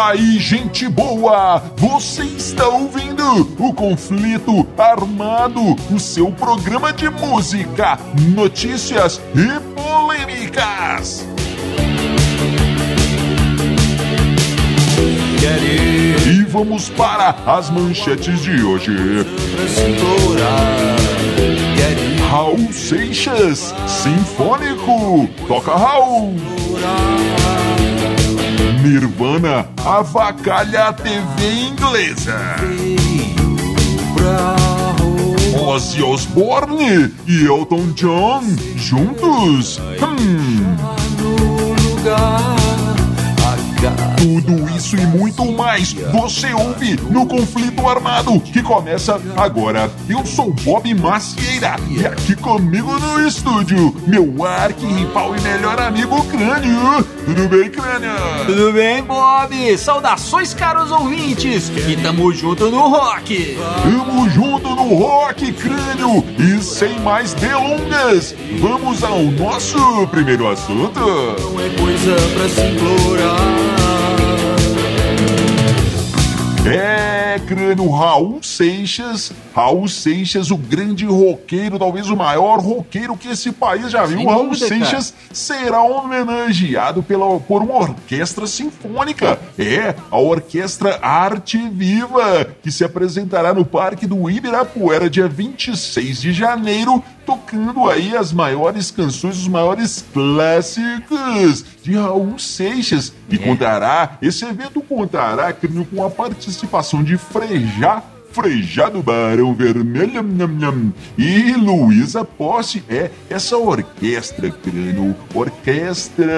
aí, gente boa! Você está ouvindo o Conflito Armado, o seu programa de música, notícias e polêmicas. E vamos para as manchetes de hoje. Raul Seixas, Sinfônico, toca Raul. Nirvana avacalha a TV inglesa. Ozzy Osbourne e Elton John juntos. Hum. Tudo isso e muito mais você ouve no Conflito Armado, que começa agora. Eu sou Bob Macieira e aqui comigo no estúdio, meu arquirrival e melhor amigo Crânio. Tudo bem, Crânio? Tudo bem, Bob? Saudações, caros ouvintes! E tamo junto no rock! Tamo junto no rock, Crânio! E sem mais delongas, vamos ao nosso primeiro assunto. Não é coisa pra se implorar. É, crânio Raul Seixas. Raul Seixas, o grande roqueiro, talvez o maior roqueiro que esse país já viu. Sem Raul dúvida, Seixas será homenageado pela, por uma orquestra sinfônica. É, a Orquestra Arte Viva, que se apresentará no Parque do Ibirapuera dia 26 de janeiro, tocando aí as maiores canções, os maiores clássicos de Raul Seixas. E contará, esse evento contará, crânio, com a participação de Frejá Frejá do Barão Vermelho nham, nham, e Luísa Posse. É essa orquestra, crânio, orquestra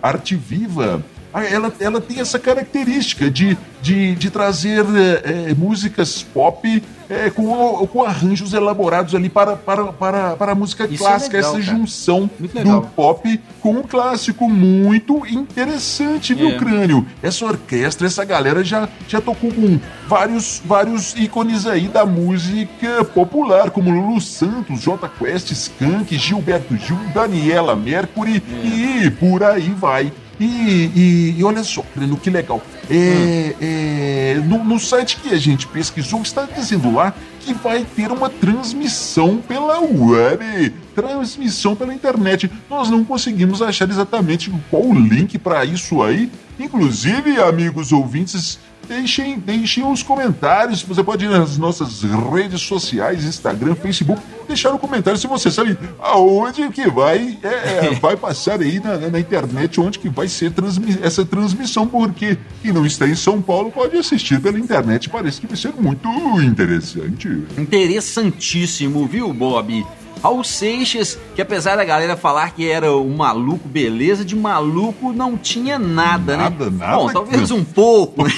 Arte Viva. Ah, Ela, ela tem essa característica de, de, de trazer é, é, músicas pop é, com, com arranjos elaborados ali para, para, para, para a música Isso é clássica, legal, essa cara. junção do pop com o clássico. Muito interessante, viu, É. Crânio? Essa orquestra, essa galera já, já tocou com vários, vários ícones aí da música popular, como Lulu Santos, J Quest, Skank, Gilberto Gil, Daniela Mercury É. e por aí vai. E, e- e olha só, Crânio, que legal. É, é, no, no site que a gente pesquisou, está dizendo lá que vai ter uma transmissão pela web, transmissão pela internet. Nós não conseguimos achar exatamente qual o link para isso aí. Inclusive, amigos ouvintes, deixem, deixem os comentários. Você pode ir nas nossas redes sociais, Instagram, Facebook, deixar um comentário se você sabe aonde que vai, é, é, vai passar aí na, na internet, onde que vai ser transmi essa transmissão, porque quem não está em São Paulo pode assistir pela internet. Parece que vai ser muito interessante. Interessantíssimo, viu, Bob? Raul Seixas, que apesar da galera falar que era um maluco, beleza, de maluco não tinha nada, Nada, né? nada Bom, talvez um pouco, né?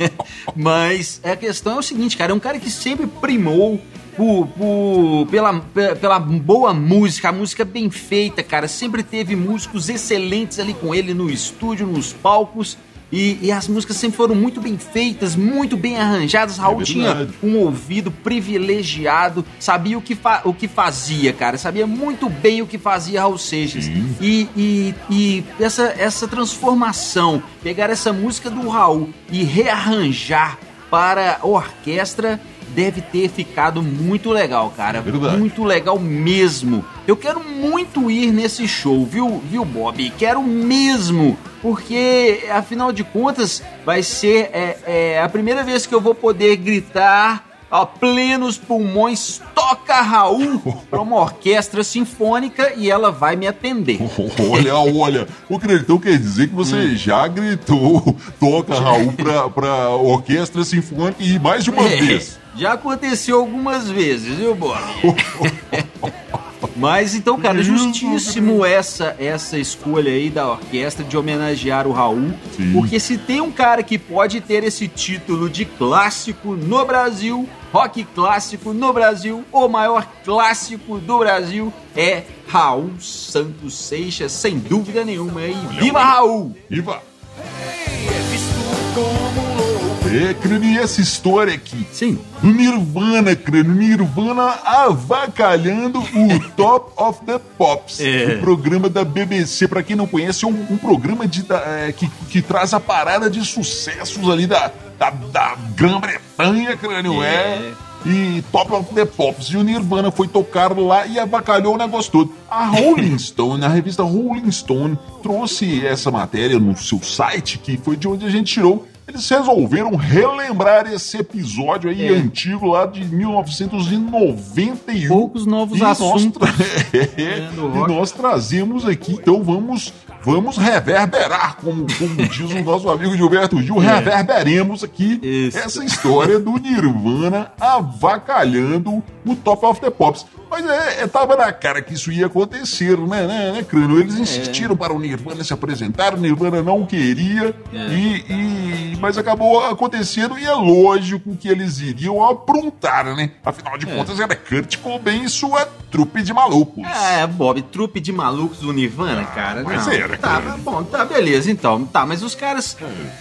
Mas a questão é o seguinte, cara, é um cara que sempre primou por, por- pela, pe- pela boa música, a música bem feita, cara. Sempre teve músicos excelentes ali com ele no estúdio, nos palcos. E, e as músicas sempre foram muito bem feitas, muito bem arranjadas. Raul tinha verdade. um ouvido privilegiado, sabia o que, o que fazia, cara. Sabia muito bem o que fazia Raul Seixas. E, e, e essa, essa transformação, pegar essa música do Raul e rearranjar para a orquestra, deve ter ficado muito legal, cara. Verdade. Muito legal mesmo. Eu quero muito ir nesse show, viu, viu, Bob? Quero mesmo, porque afinal de contas vai ser é, é, a primeira vez que eu vou poder gritar a plenos pulmões toca Raul para uma orquestra sinfônica e ela vai me atender. Olha, olha, o Creditão quer dizer que você Hum. já gritou toca Raul pra orquestra sinfônica e mais de uma É, vez. já aconteceu algumas vezes, viu, Bob? Mas então, cara, justíssimo essa essa escolha aí da orquestra de homenagear o Raul, Sim. porque se tem um cara que pode ter esse título de clássico no Brasil, rock clássico no Brasil, o maior clássico do Brasil é Raul Santos Seixas, sem dúvida nenhuma. E viva Raul! Viva! É É, crânio, e essa história aqui? Sim. Do Nirvana, crânio. Nirvana avacalhando o Top of the Pops. É. O programa da BBC. Pra quem não conhece, é um, um programa de, da- é, que, que traz a parada de sucessos ali da, da, da Grã-Bretanha, crânio. É. É. E Top of the Pops. E o Nirvana foi tocar lá e avacalhou o negócio todo. A Rolling Stone, a revista Rolling Stone, trouxe essa matéria no seu site, que foi de onde a gente tirou. Eles resolveram relembrar esse episódio aí É. antigo lá de 1991. Poucos novos E nós assuntos. tra- É, É, e nós trazemos aqui, então vamos vamos reverberar, como, como diz o nosso amigo Gilberto Gil, reverberemos aqui É. Isso. essa história do Nirvana avacalhando o Top of the Pops. Mas é, é, tava na cara que isso ia acontecer, né, né, né Crânio? Eles insistiram para o Nirvana se apresentar, o Nirvana não queria, É. e, e- mas acabou acontecendo, e é lógico que eles iriam aprontar, né? Afinal de contas, era Kurt Cobain e sua trupe de malucos. É, Bob, trupe de malucos do Nirvana, cara. mas não. era, Tá, cara. bom, tá, beleza, então. Tá, mas os caras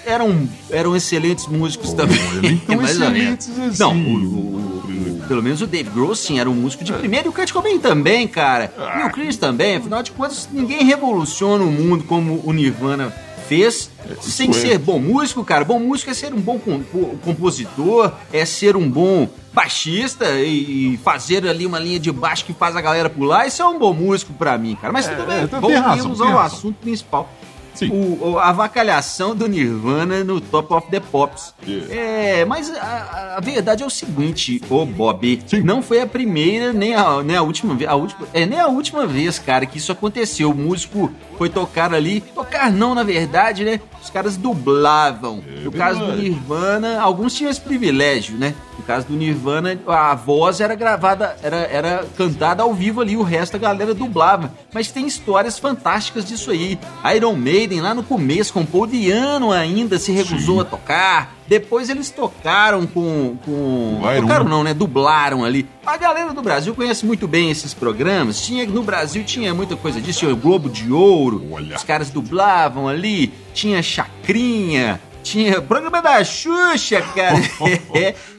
eram, eram excelentes músicos também. eles tão mais ou menos. excelentes assim. Não, o- o- o- pelo menos o Dave Grohl, sim, era um músico de primeira e o Kurt Cobain também, cara. E o Chris também. Afinal de contas, ninguém revoluciona o mundo como o Nirvana fez sem é. ser bom músico, cara. Bom músico é ser um bom compo- compositor, é ser um bom baixista e e fazer ali uma linha de baixo que faz a galera pular. Isso é um bom músico pra mim, cara. Mas tudo é, bem, tem voltemos razão, ao assunto principal. Sim. O, a avacalhação do Nirvana no Top of the Pops. Yeah. É, mas a, a verdade é o seguinte, ô Bob, Sim. não foi a primeira nem a, nem a última vez, a última, é nem a última vez, cara, que isso aconteceu. O músico foi tocar ali, tocar não, na verdade, né? Os caras dublavam. no caso do. Nirvana, alguns tinham esse privilégio, né? No caso do Nirvana, a voz era gravada, era, era cantada ao vivo ali, o resto a galera dublava. Mas tem histórias fantásticas disso aí. Iron Maiden, lá no começo, com Paul Diano ainda, se recusou Sim. a tocar. Depois eles tocaram com. com tocaram não, né? Dublaram ali. A galera do Brasil conhece muito bem esses programas. Tinha no Brasil tinha muita coisa disso, tinha o Globo de Ouro. Olha. Os caras dublavam ali, tinha Chacrinha, tinha programa da Xuxa, cara.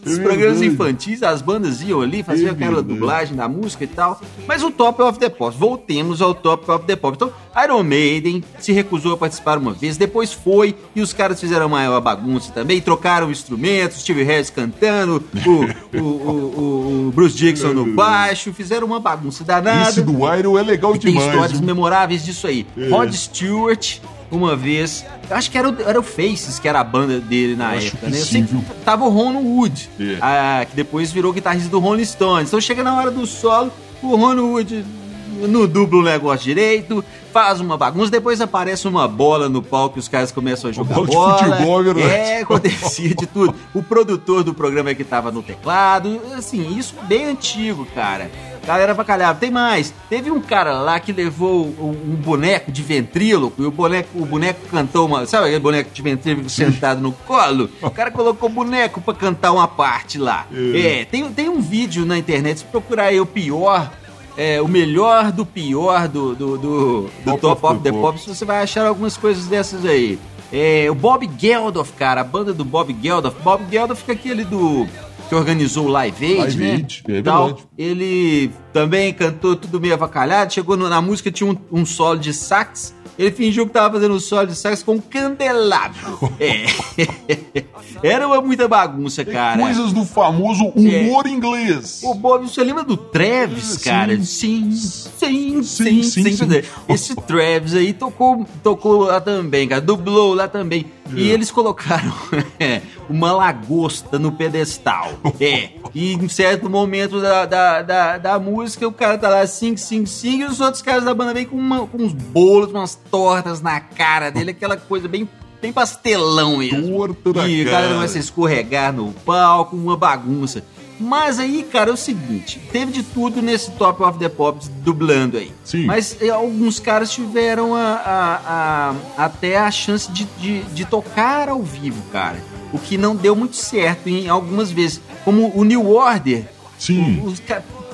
Os É programas infantis, as bandas iam ali, faziam aquela dublagem da música e tal. Mas o Top of the Pops, voltemos ao Top of the Pops. Então, Iron Maiden se recusou a participar uma vez, depois foi, e os caras fizeram maior bagunça também, trocaram instrumentos, Steve Harris cantando, o, o, o- o Bruce Dixon no baixo, fizeram uma bagunça danada. Esse do Iron é legal E tem demais. histórias viu? memoráveis disso aí. É. Rod Stewart, uma vez. eu Acho que era o, era o Faces, que era a banda dele na Eu época, né? Eu sei que tava o Ron Wood, É. ah, que depois virou guitarrista do Rolling Stones. Então chega na hora do solo, o Ron Wood não dubla o negócio direito, faz uma bagunça, depois aparece uma bola no palco e os caras começam a jogar bola futebol. É, acontecia de tudo. O produtor do programa é que tava no teclado, assim, isso bem antigo, cara. Galera bacalhava. Tem mais. Teve um cara lá que levou um um boneco de ventríloco e o boneco, o boneco cantou uma. Sabe aquele boneco de ventríloco sentado no colo? O cara colocou o boneco pra cantar uma parte lá. É. É, tem, tem um vídeo na internet, se procurar aí o pior. É, o melhor do pior do, do, do, do Top of the the Pops, você vai achar algumas coisas dessas aí. É, o Bob Geldof, cara, a banda do Bob Geldof. Bob Geldof fica aquele do. Que organizou o Live Aid, Live né? Aid, é Tal. Ele também cantou tudo meio avacalhado. Chegou no- na música, tinha um, um solo de sax. Ele fingiu que tava fazendo solo de sax com um candelabro. É. Era uma muita bagunça, cara. Coisas do famoso humor inglês. Ô, Bob, você lembra do Travis, cara? Sim, sim, sim, Sim, sim. sim, sim. Esse Travis aí tocou, tocou lá também, cara. Dublou lá também. E É. eles colocaram é, uma lagosta no pedestal. É. E em certo momento da, da, da, da música, o cara tá lá, sing, sing, sing, e os outros caras da banda vêm com, uma- com uns bolos, umas tortas na cara dele, aquela coisa bem, bem pastelão mesmo. Torta e o cara. começa a escorregar no palco, uma bagunça. Mas aí, cara, é o seguinte, teve de tudo nesse Top of the Pops dublando aí. Sim. Mas eh, alguns caras tiveram a, a- a- até a chance de, de, de tocar ao vivo, cara. O que não deu muito certo em algumas vezes. Como o New Order. Sim. Os,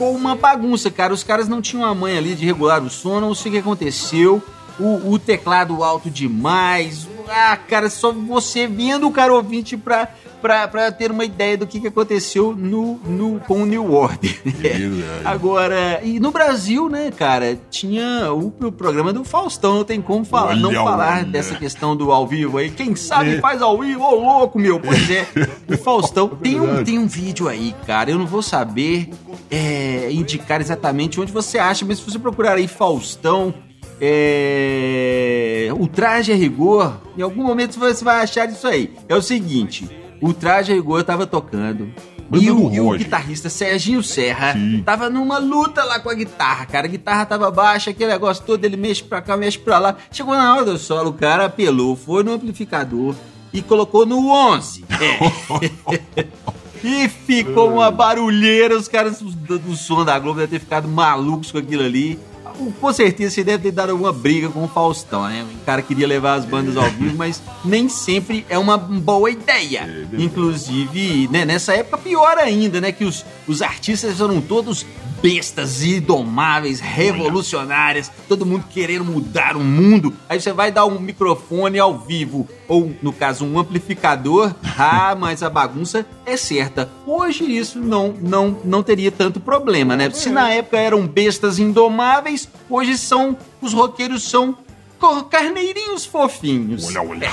ficou uma bagunça, cara. Os caras não tinham a manha ali de regular o som, não sei o que aconteceu. O, o teclado alto demais, Ah, cara, só você vendo o cara ouvinte pra, pra, pra ter uma ideia do que, que aconteceu no, no, com o New Order. verdade. Agora, e no Brasil, né, cara, tinha o, o programa do Faustão, não tem como falar, Olha, não falar olha. dessa questão do ao vivo aí. Quem sabe É. faz ao vivo, ô louco, meu. Pois é, o Faustão tem um, tem um vídeo aí, cara. Eu não vou saber é, indicar exatamente onde você acha, mas se você procurar aí Faustão, é, o traje a rigor, em algum momento você vai achar isso aí. É o seguinte: o traje a rigor tava tocando. E o, e o guitarrista Serginho Serra Sim. tava numa luta lá com a guitarra, cara. A guitarra tava baixa, aquele negócio todo, ele mexe pra cá, mexe pra lá. Chegou na hora do solo, o cara apelou, foi no amplificador e colocou no 11. É. e ficou uma barulheira, os caras do, do som da Globo devem ter ficado malucos com aquilo ali. Com certeza você deve ter dado alguma briga com o Faustão, né? O cara queria levar as bandas ao vivo, mas nem sempre é uma boa ideia. verdade. Inclusive, né, nessa época, pior ainda, né? Que os, os artistas eram todos bestas indomáveis, revolucionárias, todo mundo querendo mudar o mundo. Aí você vai dar um microfone ao vivo, ou no caso, um amplificador. Ah, mas a bagunça é certa. Hoje isso não, não, não teria tanto problema, né? Se na época eram bestas indomáveis, hoje são. Os roqueiros são carneirinhos fofinhos. Olha, olha.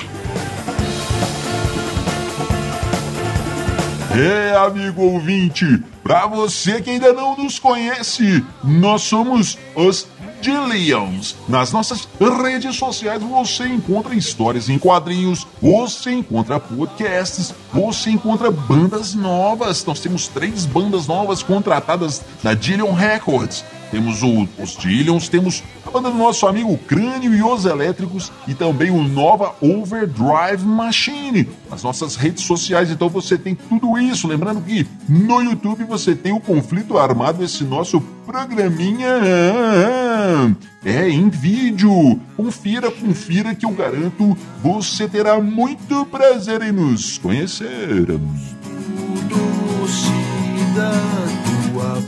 É, amigo ouvinte, pra você que ainda não nos conhece, nós somos os Dillions. Nas nossas redes sociais você encontra histórias em quadrinhos, você encontra podcasts, você encontra bandas novas. Nós temos três bandas novas contratadas na Dillion Records. Temos o- os Dillions, temos a banda do nosso amigo Crânio e os Elétricos e também o Nova Overdrive Machine. Nas nossas redes sociais, então você tem tudo isso. Lembrando que no YouTube você tem o Conflito Armado, esse nosso programinha é em vídeo. Confira, confira que eu garanto você terá muito prazer em nos conhecer. Tudo se dá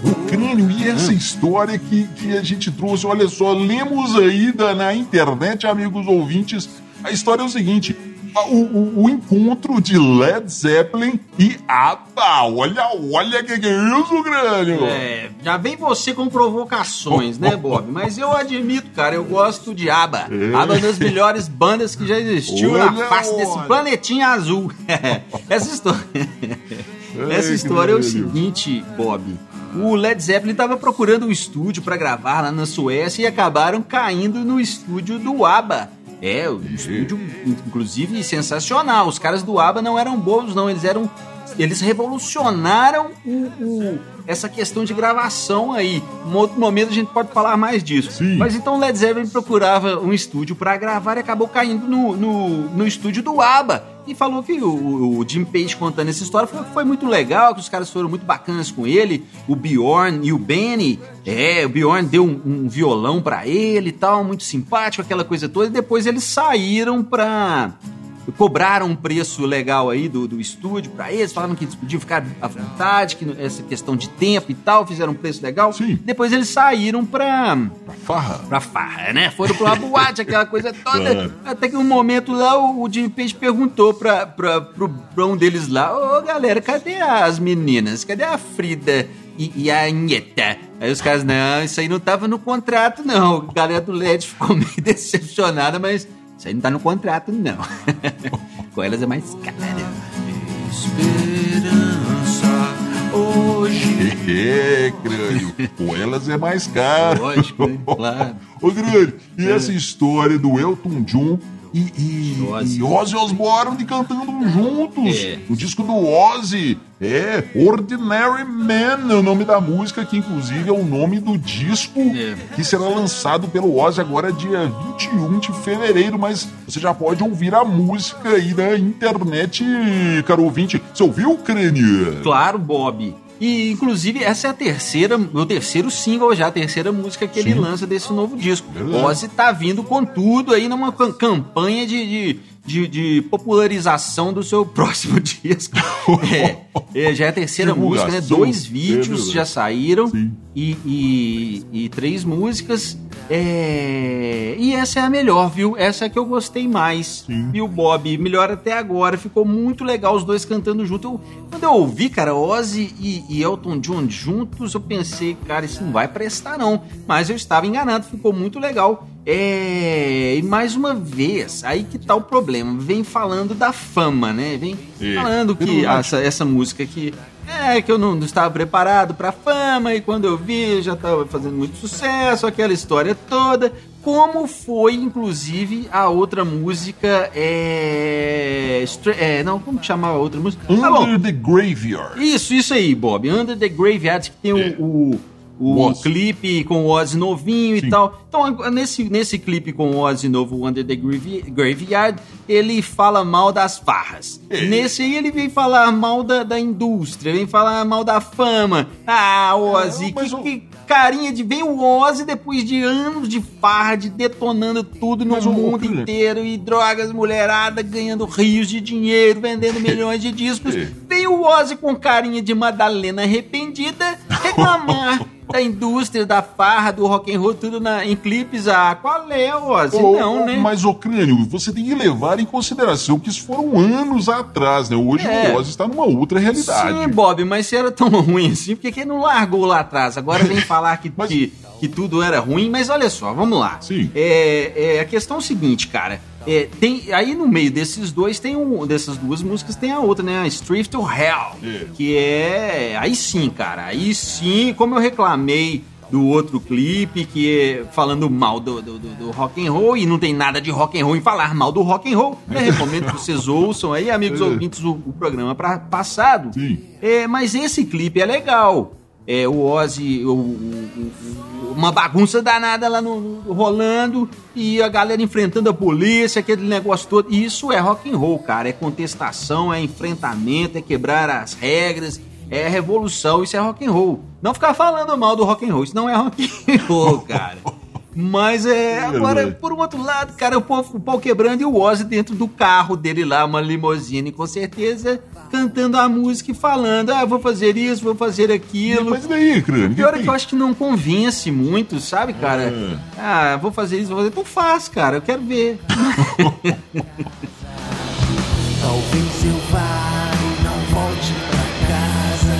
O crânio e essa história que, que a gente trouxe, olha só, lemos aí da- na internet, amigos ouvintes. A história é o seguinte: a- o, o- o encontro de Led Zeppelin e ABBA. Olha, olha que que é isso, crânio? É, já vem você com provocações, né, Bob? Mas eu admito, cara, eu gosto de ABBA. É. ABBA é uma das melhores bandas que já existiu na Olha, face desse olha. planetinha azul. Essa história. Essa história é o seguinte, Bob. O Led Zeppelin estava procurando um estúdio para gravar lá na Suécia e acabaram caindo no estúdio do ABBA. É, um estúdio, inclusive, sensacional. Os caras do ABBA não eram bobos, não. Eles eram. Eles revolucionaram o- o- essa questão de gravação aí. Um outro momento a gente pode falar mais disso. Sim. Mas então o Led Zeppelin procurava um estúdio para gravar e acabou caindo no, no, no estúdio do ABBA. E falou que o, o Jim Page contando essa história foi, foi muito legal, que os caras foram muito bacanas com ele. O Bjorn e o Benny. É, o Bjorn deu um, um violão para ele e tal, muito simpático, aquela coisa toda. E depois eles saíram pra cobraram um preço legal aí do, do estúdio pra eles, falaram que eles podiam ficar à vontade, que essa questão de tempo e tal, fizeram um preço legal. Sim. Depois eles saíram pra, Farra. pra farra, né? Foram pra uma boate, aquela coisa toda. Claro. Até que um momento lá o, o Jimmy Page perguntou pra, pra, pro, pra um deles lá: Ô galera, cadê as meninas? Cadê a Frida? E, e a Anheta. Aí os caras, não, isso aí não tava no contrato, não. A galera do LED ficou meio decepcionada, mas isso aí não tá no contrato, não. Com elas é mais caro. esperança. Hoje É, crânio. Com elas é mais caro. Lógico? Claro. Ô, crânio, e essa história do Elton John e, e, Ozzy. e Ozzy Osbourne cantando juntos. É. O disco do Ozzy. É, Ordinary Man é o nome da música, que inclusive é o nome do disco É. que será lançado pelo Ozzy agora dia 21 de fevereiro, mas você já pode ouvir a música aí na internet, caro ouvinte. Você ouviu, crânio? Claro, Bob. E, inclusive, essa é a terceira, o terceiro single já, a terceira música que ele Sim. lança desse novo disco. Verdade. Ozzy tá vindo com tudo aí numa cam- campanha de, de, de- de popularização do seu próximo disco. é, é, já é a terceira música, né? Dois vídeos verdade. já saíram e, e, e três músicas. É... E essa é a melhor, viu? Essa é a que eu gostei mais. Sim. E o Bob, melhor até agora. Ficou muito legal os dois cantando junto. Eu- quando eu ouvi, cara, Ozzy e, e Elton John juntos, eu pensei, cara, isso não vai prestar não. Mas eu estava enganado, ficou muito legal. É... E mais uma vez, aí que tá o problema. Vem falando da fama, né? Vem É, falando que essa, essa música aqui é que eu não, estava preparado pra fama e quando eu vi já estava fazendo muito sucesso, aquela história toda. Como foi, inclusive, a outra música é. Stra- é não, como que chamava a outra música? Tá. Under the Graveyard. Isso, isso aí, Bob. Under the Graveyard, que tem É. o, o, o O clipe com o Ozzy novinho Sim. e tal. Então, nesse, nesse clipe com o Ozzy novo, o Under the Grave- Graveyard, ele fala mal das farras. É. Nesse aí, ele vem falar mal da, da indústria, vem falar mal da fama. Ah, Ozzy, É, que, o- que carinha de... Vem o Ozzy depois de anos de farra, de detonando tudo no Mas o- o mundo que- inteiro, e drogas, mulherada, ganhando rios de dinheiro, vendendo milhões de discos. É. Vem o Ozzy com carinha de Madalena arrependida reclamar da indústria, da farra, do rock and roll, tudo na, em clipes. Ah, qual é, Ozzy? Ô, Não, né? Mas, ô Crânio, você tem que levar em consideração que isso foram anos atrás, né? Hoje É. o Ozzy está numa outra realidade. Sim, Bob, mas se era tão ruim assim, por que não largou lá atrás? Agora vem falar que, Mas- que, que tudo era ruim, mas olha só, vamos lá. Sim. É, é, a questão é o seguinte, cara. É, tem, aí no meio desses dois, tem um, dessas duas músicas, tem a outra, né? A Street to Hell. É. Que é. Aí sim, cara. Aí sim, como eu reclamei do outro clipe, que é falando mal do, do, do- do rock and roll, e não tem nada de rock and roll em falar mal do rock and roll. né? recomendo que vocês ouçam aí, amigos É. ouvintes, o, o programa pra, passado. Sim. É, mas esse clipe é legal. É, o Ozzy, o- o- o- uma bagunça danada lá no, no- rolando e a galera enfrentando a polícia, aquele negócio todo. Isso é rock and roll, cara. É contestação, é enfrentamento, é quebrar as regras, é revolução. Isso é rock and roll. Não ficar falando mal do rock and roll, isso não é rock and roll, cara. Mas é, agora, por um outro lado, cara, o povo, o pau quebrando e o Ozzy dentro do carro dele lá, uma limusine, com certeza, cantando a música e falando, ah, vou fazer isso, vou fazer aquilo. Mas e daí, Crânio? Pior é que eu acho que não convence muito, sabe, cara? É. Ah, vou fazer isso, vou fazer. Então faz, cara, eu quero ver. Talvez eu vá e não volte pra casa.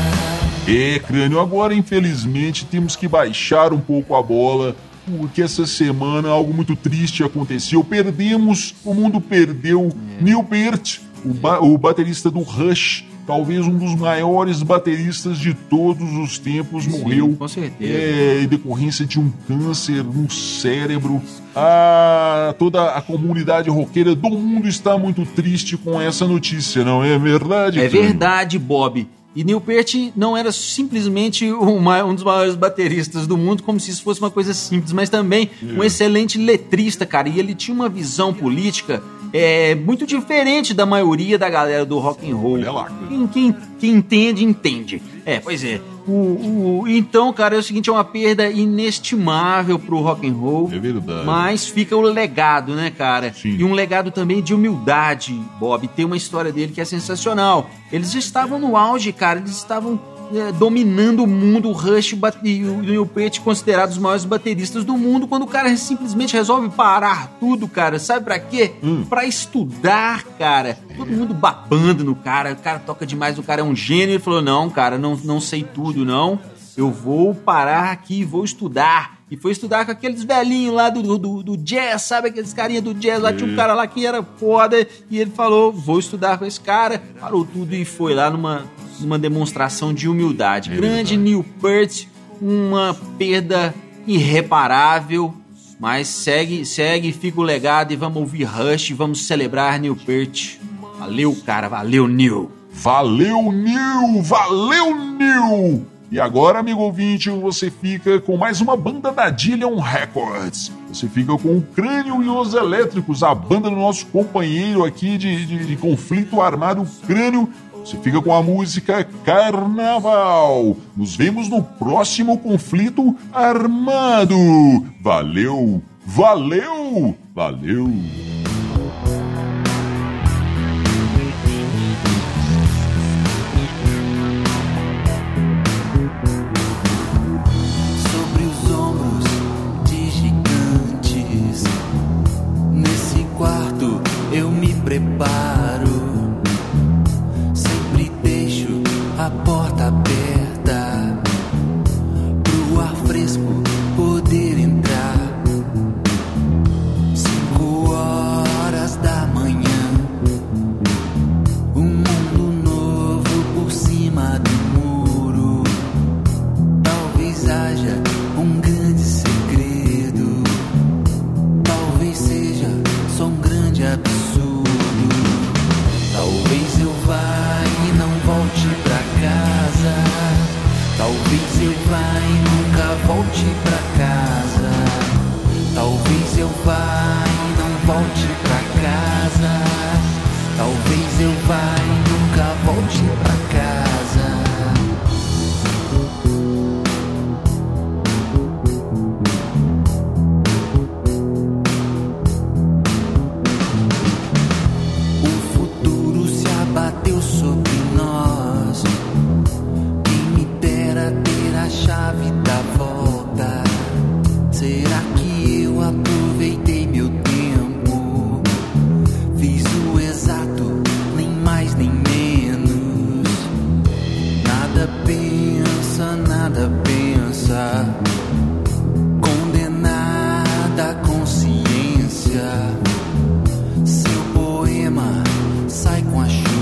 É, Crânio, agora infelizmente temos que baixar um pouco a bola, porque essa semana algo muito triste aconteceu. Perdemos, o mundo perdeu É. Neil Peart, o, ba- o baterista do Rush, talvez um dos maiores bateristas de todos os tempos, morreu. com certeza. É, em decorrência de um câncer no cérebro. Ah, toda a comunidade roqueira do mundo está muito triste com essa notícia, não é verdade? É verdade, Bob. E Neil Peart não era simplesmente um dos maiores bateristas do mundo, como se isso fosse uma coisa simples, mas também um excelente letrista, cara. E ele tinha uma visão política é, muito diferente da maioria da galera do rock and roll. Lá, cara. Quem, quem, quem entende, entende. É, pois é. O, o- então, cara, é o seguinte, é uma perda inestimável pro rock and roll. É verdade. Mas fica o legado, né, cara? Sim. E um legado também de humildade, Bob. Tem uma história dele que é sensacional. Eles estavam no auge, cara. Eles estavam é, dominando o mundo. O Rush e o Neil Peart considerados os maiores bateristas do mundo. Quando o cara simplesmente resolve parar tudo, cara. Sabe pra quê? Hum. Pra estudar, cara. Todo mundo babando no cara. O cara toca demais, o cara é um gênio. Ele falou: Não, cara, não, não sei tudo, não. Eu vou parar aqui e vou estudar. E foi estudar com aqueles velhinhos lá do, do, do jazz, sabe? Aqueles carinha do jazz lá. Tinha um cara lá que era foda. E ele falou: Vou estudar com esse cara. Parou tudo e foi lá numa, numa demonstração de humildade. Grande Neil Peart, uma perda irreparável. Mas segue, segue, fica o legado e vamos ouvir Rush, vamos celebrar Neil Peart. Valeu, cara, valeu, Neil. Valeu, Nil! Valeu, Nil! E agora, amigo ouvinte, você fica com mais uma banda da Dillion Records. Você fica com o Crânio e os Elétricos, a banda do nosso companheiro aqui de, de- de conflito armado, Crânio. Você fica com a música Carnaval. Nos vemos no próximo conflito armado. Valeu, valeu, valeu. a boy. Sai com a